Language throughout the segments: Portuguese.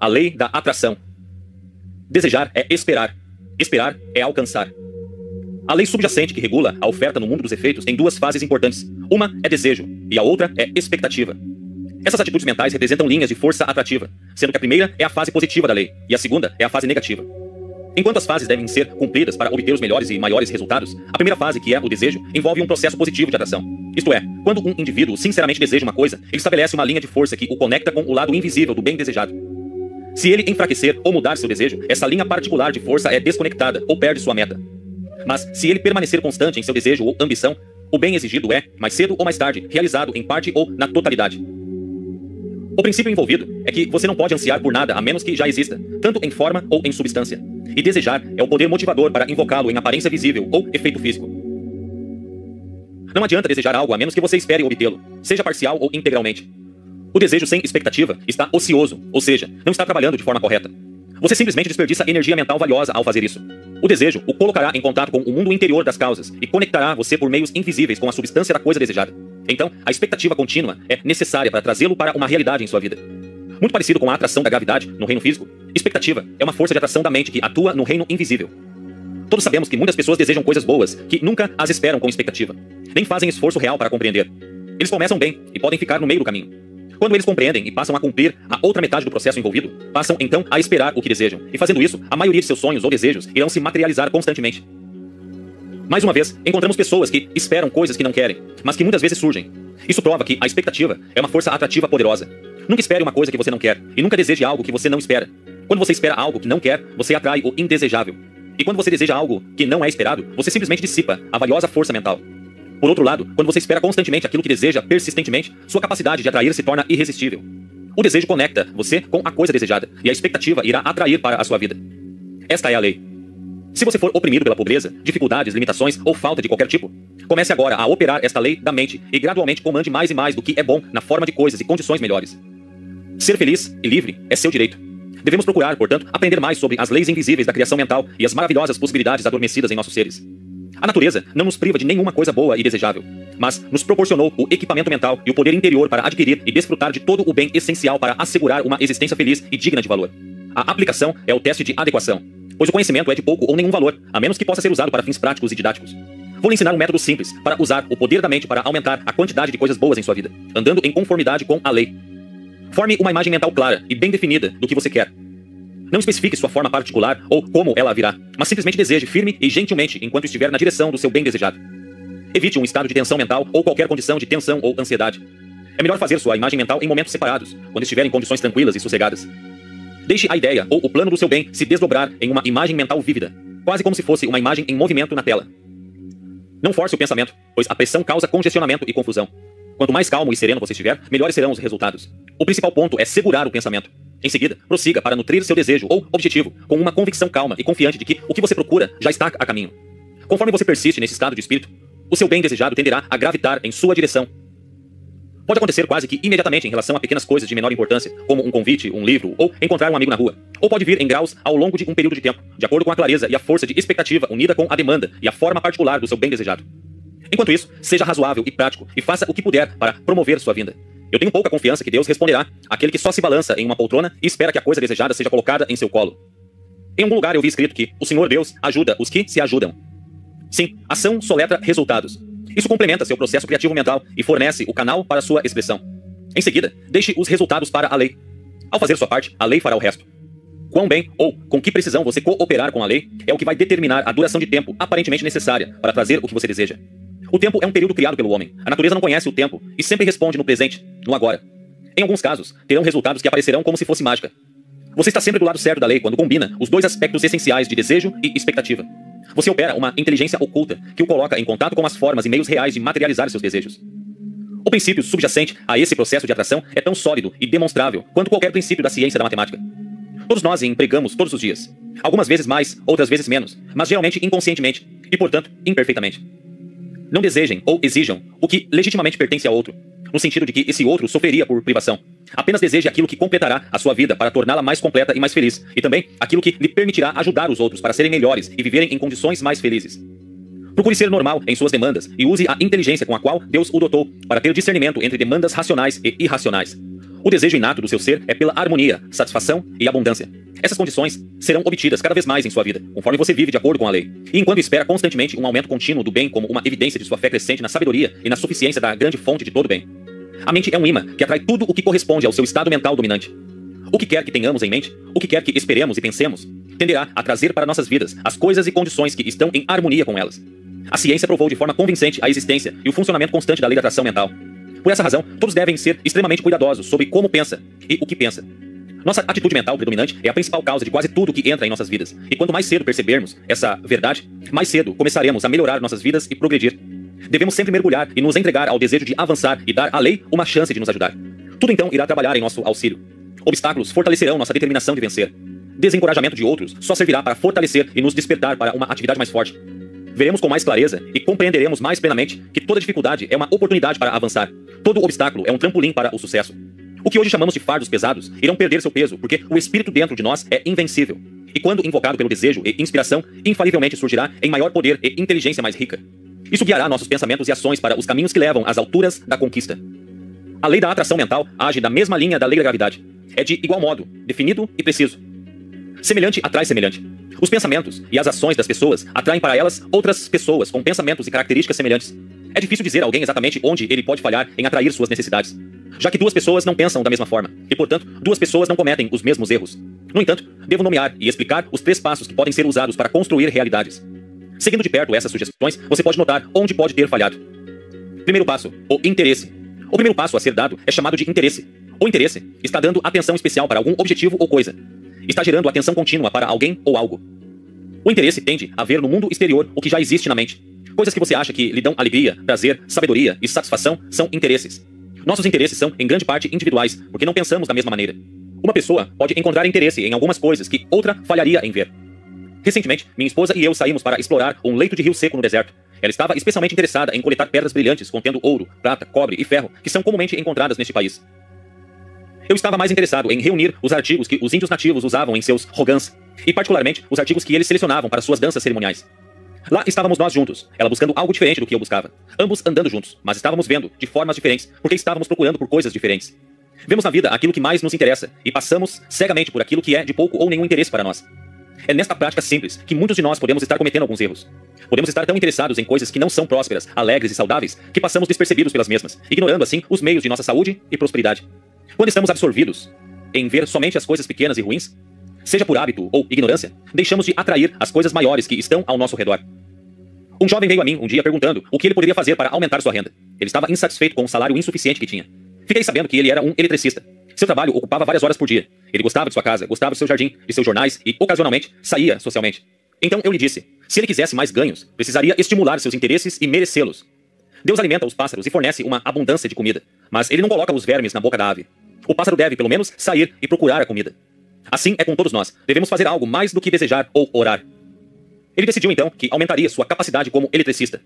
A lei da atração. Desejar é esperar. Esperar é alcançar. A lei subjacente que regula a oferta no mundo dos efeitos tem duas fases importantes. Uma é desejo e a outra é expectativa. Essas atitudes mentais representam linhas de força atrativa, sendo que a primeira é a fase positiva da lei e a segunda é a fase negativa. Enquanto as fases devem ser cumpridas para obter os melhores e maiores resultados, a primeira fase, que é o desejo, envolve um processo positivo de atração. Isto é, quando um indivíduo sinceramente deseja uma coisa, ele estabelece uma linha de força que o conecta com o lado invisível do bem desejado. Se ele enfraquecer ou mudar seu desejo, essa linha particular de força é desconectada ou perde sua meta. Mas se ele permanecer constante em seu desejo ou ambição, o bem exigido é, mais cedo ou mais tarde, realizado em parte ou na totalidade. O princípio envolvido é que você não pode ansiar por nada a menos que já exista, tanto em forma ou em substância. E desejar é o poder motivador para invocá-lo em aparência visível ou efeito físico. Não adianta desejar algo a menos que você espere obtê-lo, seja parcial ou integralmente. O desejo sem expectativa está ocioso, ou seja, não está trabalhando de forma correta. Você simplesmente desperdiça energia mental valiosa ao fazer isso. O desejo o colocará em contato com o mundo interior das causas e conectará você por meios invisíveis com a substância da coisa desejada. Então, a expectativa contínua é necessária para trazê-lo para uma realidade em sua vida. Muito parecido com a atração da gravidade no reino físico, expectativa é uma força de atração da mente que atua no reino invisível. Todos sabemos que muitas pessoas desejam coisas boas que nunca as esperam com expectativa, nem fazem esforço real para compreender. Eles começam bem e podem ficar no meio do caminho. Quando eles compreendem e passam a cumprir a outra metade do processo envolvido, passam então a esperar o que desejam. E fazendo isso, a maioria de seus sonhos ou desejos irão se materializar constantemente. Mais uma vez, encontramos pessoas que esperam coisas que não querem, mas que muitas vezes surgem. Isso prova que a expectativa é uma força atrativa poderosa. Nunca espere uma coisa que você não quer, e nunca deseje algo que você não espera. Quando você espera algo que não quer, você atrai o indesejável. E quando você deseja algo que não é esperado, você simplesmente dissipa a valiosa força mental. Por outro lado, quando você espera constantemente aquilo que deseja persistentemente, sua capacidade de atrair se torna irresistível. O desejo conecta você com a coisa desejada, e a expectativa irá atrair para a sua vida. Esta é a lei. Se você for oprimido pela pobreza, dificuldades, limitações ou falta de qualquer tipo, comece agora a operar esta lei da mente e gradualmente comande mais e mais do que é bom na forma de coisas e condições melhores. Ser feliz e livre é seu direito. Devemos procurar, portanto, aprender mais sobre as leis invisíveis da criação mental e as maravilhosas possibilidades adormecidas em nossos seres. A natureza não nos priva de nenhuma coisa boa e desejável, mas nos proporcionou o equipamento mental e o poder interior para adquirir e desfrutar de todo o bem essencial para assegurar uma existência feliz e digna de valor. A aplicação é o teste de adequação, pois o conhecimento é de pouco ou nenhum valor, a menos que possa ser usado para fins práticos e didáticos. Vou lhe ensinar um método simples para usar o poder da mente para aumentar a quantidade de coisas boas em sua vida, andando em conformidade com a lei. Forme uma imagem mental clara e bem definida do que você quer, não especifique sua forma particular ou como ela virá, mas simplesmente deseje firme e gentilmente enquanto estiver na direção do seu bem desejado. Evite um estado de tensão mental ou qualquer condição de tensão ou ansiedade. É melhor fazer sua imagem mental em momentos separados, quando estiver em condições tranquilas e sossegadas. Deixe a ideia ou o plano do seu bem se desdobrar em uma imagem mental vívida, quase como se fosse uma imagem em movimento na tela. Não force o pensamento, pois a pressão causa congestionamento e confusão. Quanto mais calmo e sereno você estiver, melhores serão os resultados. O principal ponto é segurar o pensamento. Em seguida, prossiga para nutrir seu desejo ou objetivo com uma convicção calma e confiante de que o que você procura já está a caminho. Conforme você persiste nesse estado de espírito, o seu bem desejado tenderá a gravitar em sua direção. Pode acontecer quase que imediatamente em relação a pequenas coisas de menor importância, como um convite, um livro ou encontrar um amigo na rua. Ou pode vir em graus ao longo de um período de tempo, de acordo com a clareza e a força de expectativa unida com a demanda e a forma particular do seu bem desejado. Enquanto isso, seja razoável e prático e faça o que puder para promover sua vinda. Eu tenho pouca confiança que Deus responderá àquele que só se balança em uma poltrona e espera que a coisa desejada seja colocada em seu colo. Em algum lugar eu vi escrito que o Senhor Deus ajuda os que se ajudam. Sim, ação soletra resultados. Isso complementa seu processo criativo mental e fornece o canal para sua expressão. Em seguida, deixe os resultados para a lei. Ao fazer sua parte, a lei fará o resto. Quão bem ou com que precisão você cooperar com a lei é o que vai determinar a duração de tempo aparentemente necessária para trazer o que você deseja. O tempo é um período criado pelo homem. A natureza não conhece o tempo e sempre responde no presente, no agora. Em alguns casos, terão resultados que aparecerão como se fosse mágica. Você está sempre do lado certo da lei quando combina os dois aspectos essenciais de desejo e expectativa. Você opera uma inteligência oculta que o coloca em contato com as formas e meios reais de materializar seus desejos. O princípio subjacente a esse processo de atração é tão sólido e demonstrável quanto qualquer princípio da ciência da matemática. Todos nós empregamos todos os dias. Algumas vezes mais, outras vezes menos, mas geralmente inconscientemente e, portanto, imperfeitamente. Não desejem ou exijam o que legitimamente pertence a outro, no sentido de que esse outro sofreria por privação. Apenas deseje aquilo que completará a sua vida para torná-la mais completa e mais feliz, e também aquilo que lhe permitirá ajudar os outros para serem melhores e viverem em condições mais felizes. Procure ser normal em suas demandas e use a inteligência com a qual Deus o dotou para ter discernimento entre demandas racionais e irracionais. O desejo inato do seu ser é pela harmonia, satisfação e abundância. Essas condições serão obtidas cada vez mais em sua vida, conforme você vive de acordo com a lei. E enquanto espera constantemente um aumento contínuo do bem como uma evidência de sua fé crescente na sabedoria e na suficiência da grande fonte de todo bem. A mente é um imã que atrai tudo o que corresponde ao seu estado mental dominante. O que quer que tenhamos em mente, o que quer que esperemos e pensemos, tenderá a trazer para nossas vidas as coisas e condições que estão em harmonia com elas. A ciência provou de forma convincente a existência e o funcionamento constante da lei da atração mental. Por essa razão, todos devem ser extremamente cuidadosos sobre como pensa e o que pensa. Nossa atitude mental predominante é a principal causa de quase tudo que entra em nossas vidas. E quanto mais cedo percebermos essa verdade, mais cedo começaremos a melhorar nossas vidas e progredir. Devemos sempre mergulhar e nos entregar ao desejo de avançar e dar à lei uma chance de nos ajudar. Tudo então irá trabalhar em nosso auxílio. Obstáculos fortalecerão nossa determinação de vencer. Desencorajamento de outros só servirá para fortalecer e nos despertar para uma atividade mais forte. Veremos com mais clareza e compreenderemos mais plenamente que toda dificuldade é uma oportunidade para avançar. Todo obstáculo é um trampolim para o sucesso. O que hoje chamamos de fardos pesados irão perder seu peso, porque o espírito dentro de nós é invencível. E quando invocado pelo desejo e inspiração, infalivelmente surgirá em maior poder e inteligência mais rica. Isso guiará nossos pensamentos e ações para os caminhos que levam às alturas da conquista. A lei da atração mental age da mesma linha da lei da gravidade. É de igual modo, definido e preciso. Semelhante atrai semelhante. Os pensamentos e as ações das pessoas atraem para elas outras pessoas com pensamentos e características semelhantes. É difícil dizer a alguém exatamente onde ele pode falhar em atrair suas necessidades, já que duas pessoas não pensam da mesma forma, e portanto, duas pessoas não cometem os mesmos erros. No entanto, devo nomear e explicar os três passos que podem ser usados para construir realidades. Seguindo de perto essas sugestões, você pode notar onde pode ter falhado. Primeiro passo: o interesse. O primeiro passo a ser dado é chamado de interesse. O interesse está dando atenção especial para algum objetivo ou coisa. Está gerando atenção contínua para alguém ou algo. O interesse tende a ver no mundo exterior o que já existe na mente. Coisas que você acha que lhe dão alegria, prazer, sabedoria e satisfação são interesses. Nossos interesses são, em grande parte, individuais, porque não pensamos da mesma maneira. Uma pessoa pode encontrar interesse em algumas coisas que outra falharia em ver. Recentemente, minha esposa e eu saímos para explorar um leito de rio seco no deserto. Ela estava especialmente interessada em coletar pedras brilhantes contendo ouro, prata, cobre e ferro, que são comumente encontradas neste país. Eu estava mais interessado em reunir os artigos que os índios nativos usavam em seus rogãs, e particularmente os artigos que eles selecionavam para suas danças cerimoniais. Lá estávamos nós juntos, ela buscando algo diferente do que eu buscava. Ambos andando juntos, mas estávamos vendo de formas diferentes, porque estávamos procurando por coisas diferentes. Vemos na vida aquilo que mais nos interessa e passamos cegamente por aquilo que é de pouco ou nenhum interesse para nós. É nesta prática simples que muitos de nós podemos estar cometendo alguns erros. Podemos estar tão interessados em coisas que não são prósperas, alegres e saudáveis que passamos despercebidos pelas mesmas, ignorando assim os meios de nossa saúde e prosperidade. Quando estamos absorvidos em ver somente as coisas pequenas e ruins, seja por hábito ou ignorância, deixamos de atrair as coisas maiores que estão ao nosso redor. Um jovem veio a mim um dia perguntando o que ele poderia fazer para aumentar sua renda. Ele estava insatisfeito com o salário insuficiente que tinha. Fiquei sabendo que ele era um eletricista. Seu trabalho ocupava várias horas por dia. Ele gostava de sua casa, gostava do seu jardim, de seus jornais e, ocasionalmente, saía socialmente. Então eu lhe disse: se ele quisesse mais ganhos, precisaria estimular seus interesses e merecê-los. Deus alimenta os pássaros e fornece uma abundância de comida, mas ele não coloca os vermes na boca da ave. O pássaro deve, pelo menos, sair e procurar a comida. Assim é com todos nós. Devemos fazer algo mais do que desejar ou orar. Ele decidiu então que aumentaria sua capacidade como eletricista.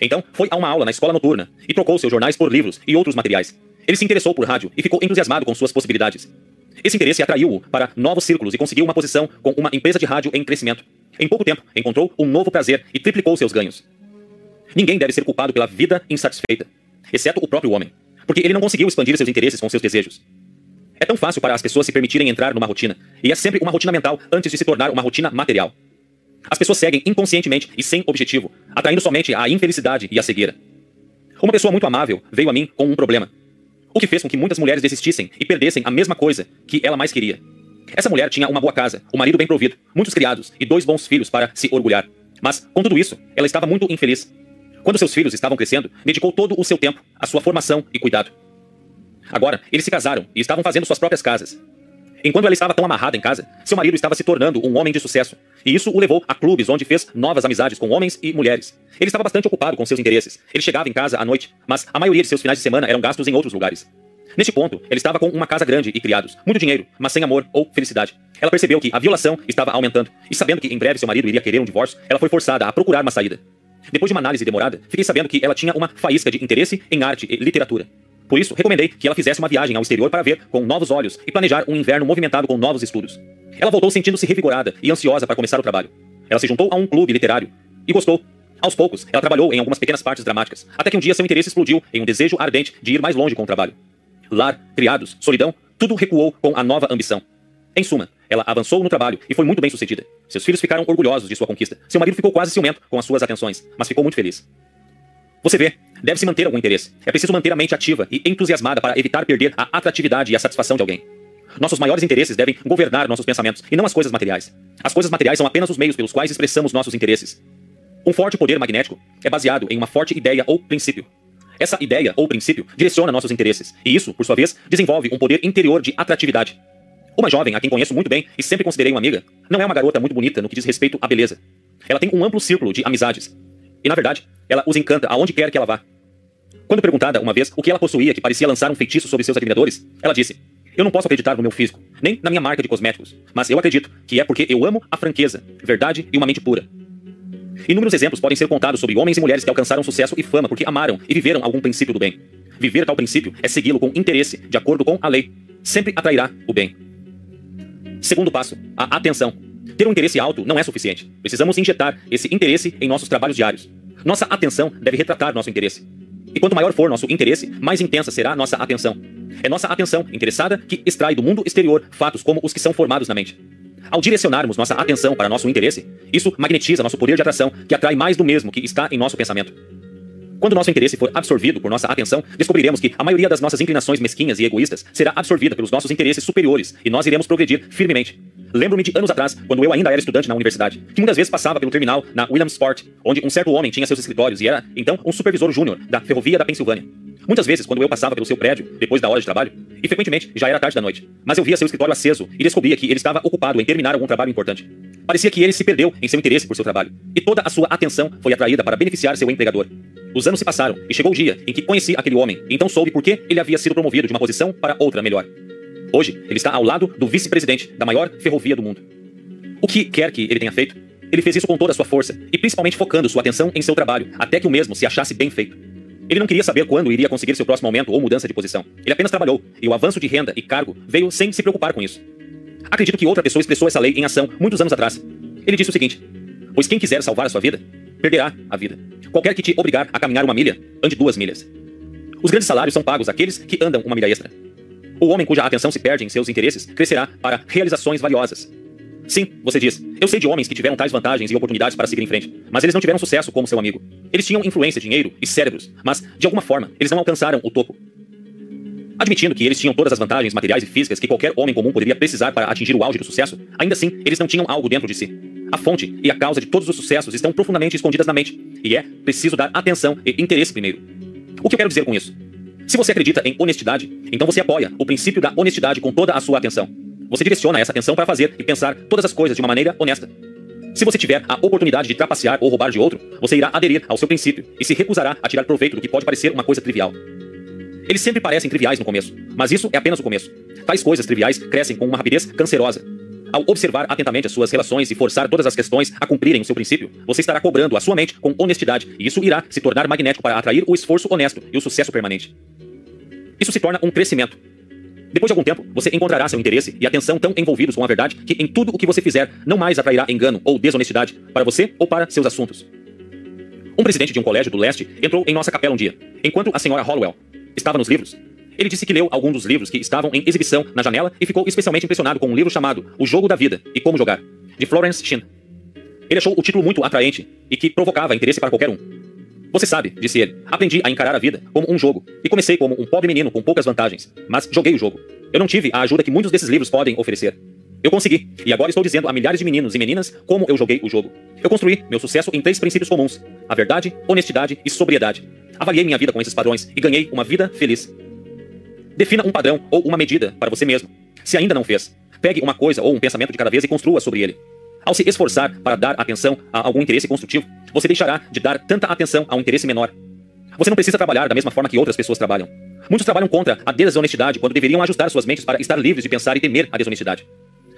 Então, foi a uma aula na escola noturna e trocou seus jornais por livros e outros materiais. Ele se interessou por rádio e ficou entusiasmado com suas possibilidades. Esse interesse atraiu-o para novos círculos e conseguiu uma posição com uma empresa de rádio em crescimento. Em pouco tempo, encontrou um novo prazer e triplicou seus ganhos. Ninguém deve ser culpado pela vida insatisfeita, exceto o próprio homem porque ele não conseguiu expandir seus interesses com seus desejos. É tão fácil para as pessoas se permitirem entrar numa rotina, e é sempre uma rotina mental antes de se tornar uma rotina material. As pessoas seguem inconscientemente e sem objetivo, atraindo somente a infelicidade e a cegueira. Uma pessoa muito amável veio a mim com um problema, o que fez com que muitas mulheres desistissem e perdessem a mesma coisa que ela mais queria. Essa mulher tinha uma boa casa, um marido bem provido, muitos criados e dois bons filhos para se orgulhar. Mas, com tudo isso, ela estava muito infeliz. Quando seus filhos estavam crescendo, dedicou todo o seu tempo à sua formação e cuidado. Agora, eles se casaram e estavam fazendo suas próprias casas. Enquanto ela estava tão amarrada em casa, seu marido estava se tornando um homem de sucesso, e isso o levou a clubes onde fez novas amizades com homens e mulheres. Ele estava bastante ocupado com seus interesses. Ele chegava em casa à noite, mas a maioria de seus finais de semana eram gastos em outros lugares. Neste ponto, ele estava com uma casa grande e criados, muito dinheiro, mas sem amor ou felicidade. Ela percebeu que a violação estava aumentando, e sabendo que em breve seu marido iria querer um divórcio, ela foi forçada a procurar uma saída. Depois de uma análise demorada, fiquei sabendo que ela tinha uma faísca de interesse em arte e literatura. Por isso, recomendei que ela fizesse uma viagem ao exterior para ver com novos olhos e planejar um inverno movimentado com novos estudos. Ela voltou sentindo-se revigorada e ansiosa para começar o trabalho. Ela se juntou a um clube literário e gostou. Aos poucos, ela trabalhou em algumas pequenas partes dramáticas, até que um dia seu interesse explodiu em um desejo ardente de ir mais longe com o trabalho. lar, criados, solidão, tudo recuou com a nova ambição. Em suma, ela avançou no trabalho e foi muito bem sucedida. Seus filhos ficaram orgulhosos de sua conquista. Seu marido ficou quase ciumento com as suas atenções, mas ficou muito feliz. Você vê, deve-se manter algum interesse. É preciso manter a mente ativa e entusiasmada para evitar perder a atratividade e a satisfação de alguém. Nossos maiores interesses devem governar nossos pensamentos e não as coisas materiais. As coisas materiais são apenas os meios pelos quais expressamos nossos interesses. Um forte poder magnético é baseado em uma forte ideia ou princípio. Essa ideia ou princípio direciona nossos interesses, e isso, por sua vez, desenvolve um poder interior de atratividade. Uma jovem, a quem conheço muito bem e sempre considerei uma amiga, não é uma garota muito bonita no que diz respeito à beleza. Ela tem um amplo círculo de amizades. E, na verdade, ela os encanta aonde quer que ela vá. Quando perguntada uma vez o que ela possuía que parecia lançar um feitiço sobre seus admiradores, ela disse: Eu não posso acreditar no meu físico, nem na minha marca de cosméticos, mas eu acredito que é porque eu amo a franqueza, verdade e uma mente pura. Inúmeros exemplos podem ser contados sobre homens e mulheres que alcançaram sucesso e fama porque amaram e viveram algum princípio do bem. Viver tal princípio é segui-lo com interesse, de acordo com a lei. Sempre atrairá o bem. Segundo passo, a atenção. Ter um interesse alto não é suficiente. Precisamos injetar esse interesse em nossos trabalhos diários. Nossa atenção deve retratar nosso interesse. E quanto maior for nosso interesse, mais intensa será nossa atenção. É nossa atenção interessada que extrai do mundo exterior fatos como os que são formados na mente. Ao direcionarmos nossa atenção para nosso interesse, isso magnetiza nosso poder de atração, que atrai mais do mesmo que está em nosso pensamento. Quando nosso interesse for absorvido por nossa atenção, descobriremos que a maioria das nossas inclinações mesquinhas e egoístas será absorvida pelos nossos interesses superiores e nós iremos progredir firmemente. Lembro-me de anos atrás, quando eu ainda era estudante na universidade, que muitas vezes passava pelo terminal na Williamsport, onde um certo homem tinha seus escritórios e era, então, um supervisor júnior da Ferrovia da Pensilvânia. Muitas vezes, quando eu passava pelo seu prédio, depois da hora de trabalho, e frequentemente já era tarde da noite, mas eu via seu escritório aceso e descobria que ele estava ocupado em terminar algum trabalho importante. Parecia que ele se perdeu em seu interesse por seu trabalho, e toda a sua atenção foi atraída para beneficiar seu empregador. Os anos se passaram e chegou o dia em que conheci aquele homem, e então soube por que ele havia sido promovido de uma posição para outra melhor. Hoje, ele está ao lado do vice-presidente da maior ferrovia do mundo. O que quer que ele tenha feito, ele fez isso com toda a sua força e principalmente focando sua atenção em seu trabalho, até que o mesmo se achasse bem feito. Ele não queria saber quando iria conseguir seu próximo aumento ou mudança de posição. Ele apenas trabalhou, e o avanço de renda e cargo veio sem se preocupar com isso. Acredito que outra pessoa expressou essa lei em ação muitos anos atrás. Ele disse o seguinte: Pois quem quiser salvar a sua vida, perderá a vida. Qualquer que te obrigar a caminhar uma milha, ande duas milhas. Os grandes salários são pagos àqueles que andam uma milha extra. O homem cuja atenção se perde em seus interesses crescerá para realizações valiosas. Sim, você diz. Eu sei de homens que tiveram tais vantagens e oportunidades para seguir em frente, mas eles não tiveram sucesso como seu amigo. Eles tinham influência, dinheiro e cérebros, mas, de alguma forma, eles não alcançaram o topo. Admitindo que eles tinham todas as vantagens materiais e físicas que qualquer homem comum poderia precisar para atingir o auge do sucesso, ainda assim, eles não tinham algo dentro de si. A fonte e a causa de todos os sucessos estão profundamente escondidas na mente, e é preciso dar atenção e interesse primeiro. O que eu quero dizer com isso? Se você acredita em honestidade, então você apoia o princípio da honestidade com toda a sua atenção. Você direciona essa atenção para fazer e pensar todas as coisas de uma maneira honesta. Se você tiver a oportunidade de trapacear ou roubar de outro, você irá aderir ao seu princípio e se recusará a tirar proveito do que pode parecer uma coisa trivial. Eles sempre parecem triviais no começo, mas isso é apenas o começo. Tais coisas triviais crescem com uma rapidez cancerosa. Ao observar atentamente as suas relações e forçar todas as questões a cumprirem o seu princípio, você estará cobrando a sua mente com honestidade, e isso irá se tornar magnético para atrair o esforço honesto e o sucesso permanente. Isso se torna um crescimento. Depois de algum tempo, você encontrará seu interesse e atenção tão envolvidos com a verdade que em tudo o que você fizer não mais atrairá engano ou desonestidade para você ou para seus assuntos. Um presidente de um colégio do leste entrou em nossa capela um dia, enquanto a senhora Hollowell estava nos livros ele disse que leu algum dos livros que estavam em exibição na janela e ficou especialmente impressionado com um livro chamado O Jogo da Vida e Como Jogar, de Florence Shinn. Ele achou o título muito atraente e que provocava interesse para qualquer um. Você sabe, disse ele, aprendi a encarar a vida como um jogo e comecei como um pobre menino com poucas vantagens, mas joguei o jogo. Eu não tive a ajuda que muitos desses livros podem oferecer. Eu consegui, e agora estou dizendo a milhares de meninos e meninas como eu joguei o jogo. Eu construí meu sucesso em três princípios comuns: a verdade, honestidade e sobriedade. Avaliei minha vida com esses padrões e ganhei uma vida feliz. Defina um padrão ou uma medida para você mesmo. Se ainda não fez, pegue uma coisa ou um pensamento de cada vez e construa sobre ele. Ao se esforçar para dar atenção a algum interesse construtivo, você deixará de dar tanta atenção a um interesse menor. Você não precisa trabalhar da mesma forma que outras pessoas trabalham. Muitos trabalham contra a desonestidade quando deveriam ajustar suas mentes para estar livres de pensar e temer a desonestidade.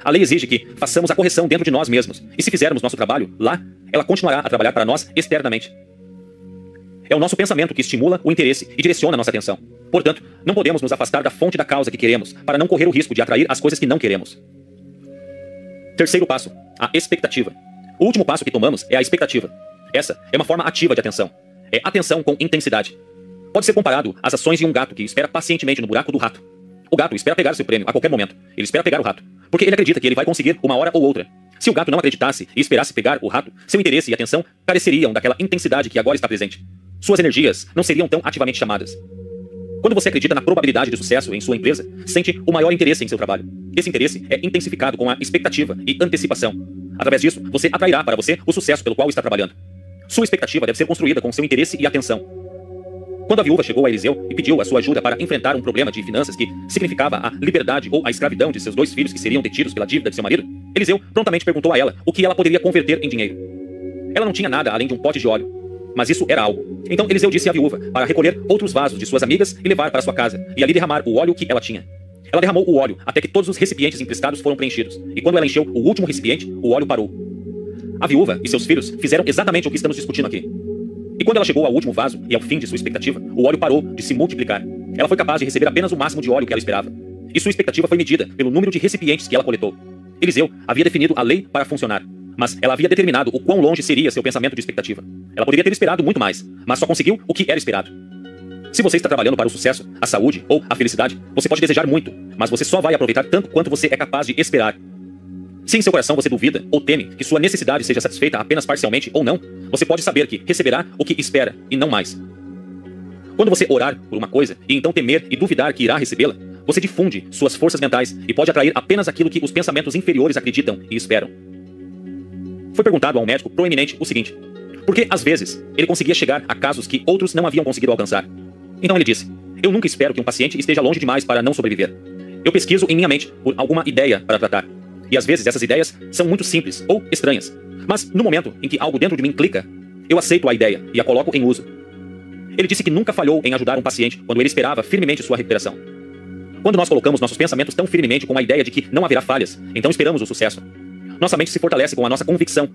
A lei exige que façamos a correção dentro de nós mesmos, e se fizermos nosso trabalho lá, ela continuará a trabalhar para nós externamente. É o nosso pensamento que estimula o interesse e direciona nossa atenção. Portanto, não podemos nos afastar da fonte da causa que queremos, para não correr o risco de atrair as coisas que não queremos. Terceiro passo, a expectativa. O último passo que tomamos é a expectativa. Essa é uma forma ativa de atenção. É atenção com intensidade. pode ser comparado às ações de um gato que espera pacientemente no buraco do rato. O gato espera pegar seu prêmio a qualquer momento. Ele espera pegar o rato, porque ele acredita que ele vai conseguir uma hora ou outra. Se o gato não acreditasse e esperasse pegar o rato, seu interesse e atenção careceriam daquela intensidade que agora está presente. Suas energias não seriam tão ativamente chamadas. Quando você acredita na probabilidade de sucesso em sua empresa, sente o maior interesse em seu trabalho. Esse interesse é intensificado com a expectativa e antecipação. Através disso, você atrairá para você o sucesso pelo qual está trabalhando. Sua expectativa deve ser construída com seu interesse e atenção. Quando a viúva chegou a Eliseu e pediu a sua ajuda para enfrentar um problema de finanças que significava a liberdade ou a escravidão de seus dois filhos que seriam detidos pela dívida de seu marido, Eliseu prontamente perguntou a ela o que ela poderia converter em dinheiro. Ela não tinha nada além de um pote de óleo, mas isso era algo. Então Eliseu disse à viúva para recolher outros vasos de suas amigas e levar para sua casa, e ali derramar o óleo que ela tinha. Ela derramou o óleo até que todos os recipientes emprestados foram preenchidos, e quando ela encheu o último recipiente, o óleo parou. A viúva e seus filhos fizeram exatamente o que estamos discutindo aqui. E quando ela chegou ao último vaso e ao fim de sua expectativa, o óleo parou de se multiplicar. Ela foi capaz de receber apenas o máximo de óleo que ela esperava. E sua expectativa foi medida pelo número de recipientes que ela coletou. Eliseu havia definido a lei para funcionar, mas ela havia determinado o quão longe seria seu pensamento de expectativa. Ela poderia ter esperado muito mais, mas só conseguiu o que era esperado. Se você está trabalhando para o sucesso, a saúde ou a felicidade, você pode desejar muito, mas você só vai aproveitar tanto quanto você é capaz de esperar. Se em seu coração você duvida ou teme que sua necessidade seja satisfeita apenas parcialmente ou não, você pode saber que receberá o que espera e não mais. Quando você orar por uma coisa e então temer e duvidar que irá recebê-la, você difunde suas forças mentais e pode atrair apenas aquilo que os pensamentos inferiores acreditam e esperam. Foi perguntado a um médico proeminente o seguinte: por que, às vezes, ele conseguia chegar a casos que outros não haviam conseguido alcançar? Então ele disse: Eu nunca espero que um paciente esteja longe demais para não sobreviver. Eu pesquiso em minha mente por alguma ideia para tratar. E às vezes essas ideias são muito simples ou estranhas. Mas no momento em que algo dentro de mim clica, eu aceito a ideia e a coloco em uso. Ele disse que nunca falhou em ajudar um paciente quando ele esperava firmemente sua recuperação. Quando nós colocamos nossos pensamentos tão firmemente com a ideia de que não haverá falhas, então esperamos o sucesso. Nossa mente se fortalece com a nossa convicção.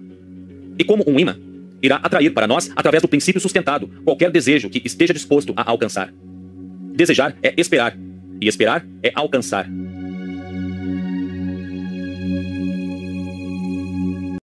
E como um imã, irá atrair para nós, através do princípio sustentado, qualquer desejo que esteja disposto a alcançar. Desejar é esperar, e esperar é alcançar.